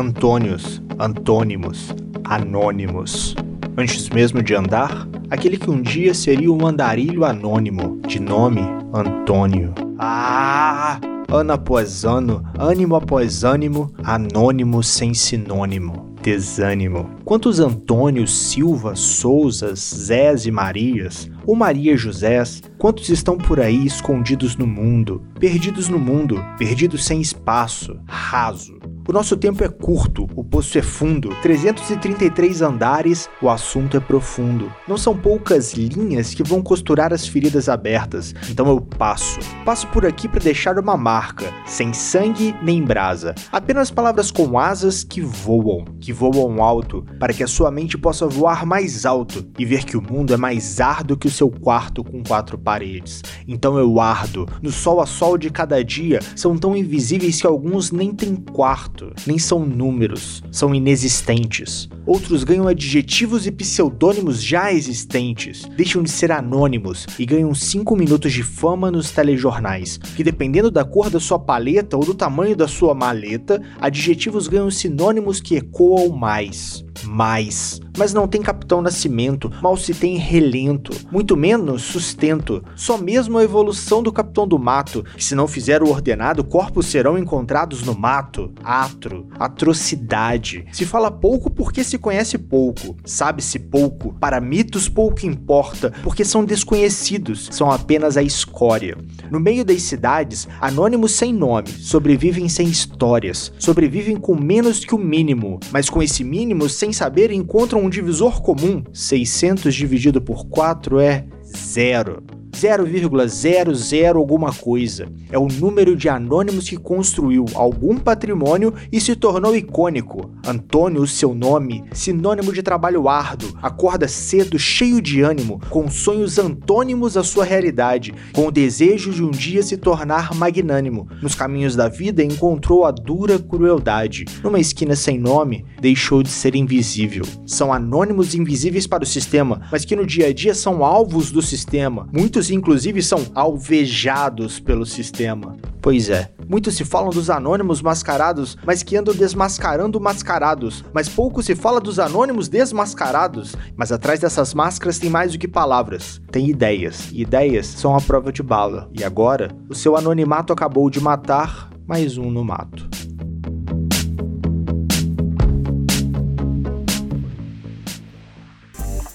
Antônios, antônimos, anônimos. Antes mesmo de andar, aquele que um dia seria um andarilho anônimo, de nome Antônio. Ah! Ano após ano, ânimo após ânimo, anônimo sem sinônimo desânimo. Quantos Antônios, Silva, Souzas, Zés e Marias, ou Maria Josés, quantos estão por aí escondidos no mundo, perdidos no mundo, perdidos sem espaço, raso, o nosso tempo é curto, o poço é fundo, 333 andares, o assunto é profundo. Não são poucas linhas que vão costurar as feridas abertas, então eu passo. Passo por aqui para deixar uma marca, sem sangue nem brasa, apenas palavras com asas que voam, que voam alto, para que a sua mente possa voar mais alto e ver que o mundo é mais árduo que o seu quarto com quatro paredes. Então eu ardo, no sol a sol de cada dia, são tão invisíveis que alguns nem têm quarto nem são números, são inexistentes. Outros ganham adjetivos e pseudônimos já existentes, deixam de ser anônimos e ganham 5 minutos de fama nos telejornais, que dependendo da cor da sua paleta ou do tamanho da sua maleta, adjetivos ganham sinônimos que ecoam mais mais. Mas não tem Capitão Nascimento, mal se tem relento, muito menos sustento. Só mesmo a evolução do Capitão do Mato, que se não fizer o ordenado, corpos serão encontrados no mato. Atro, atrocidade. Se fala pouco porque se conhece pouco. Sabe-se pouco. Para mitos pouco importa, porque são desconhecidos, são apenas a escória. No meio das cidades, anônimos sem nome, sobrevivem sem histórias, sobrevivem com menos que o mínimo, mas com esse mínimo sem saber encontram um divisor comum. 600 dividido por 4 é zero. 0,00 alguma coisa. É o número de anônimos que construiu algum patrimônio e se tornou icônico. Antônio, seu nome, sinônimo de trabalho árduo, acorda cedo, cheio de ânimo, com sonhos antônimos à sua realidade, com o desejo de um dia se tornar magnânimo. Nos caminhos da vida encontrou a dura crueldade. Numa esquina sem nome, deixou de ser invisível. São anônimos invisíveis para o sistema, mas que no dia a dia são alvos do sistema. Inclusive são alvejados pelo sistema. Pois é, muito se falam dos anônimos mascarados, mas que andam desmascarando mascarados. Mas pouco se fala dos anônimos desmascarados. Mas atrás dessas máscaras tem mais do que palavras. Tem ideias. E ideias são a prova de bala. E agora, o seu anonimato acabou de matar mais um no mato.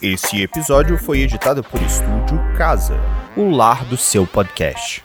Esse episódio foi editado por Estúdio Casa o lar do seu podcast.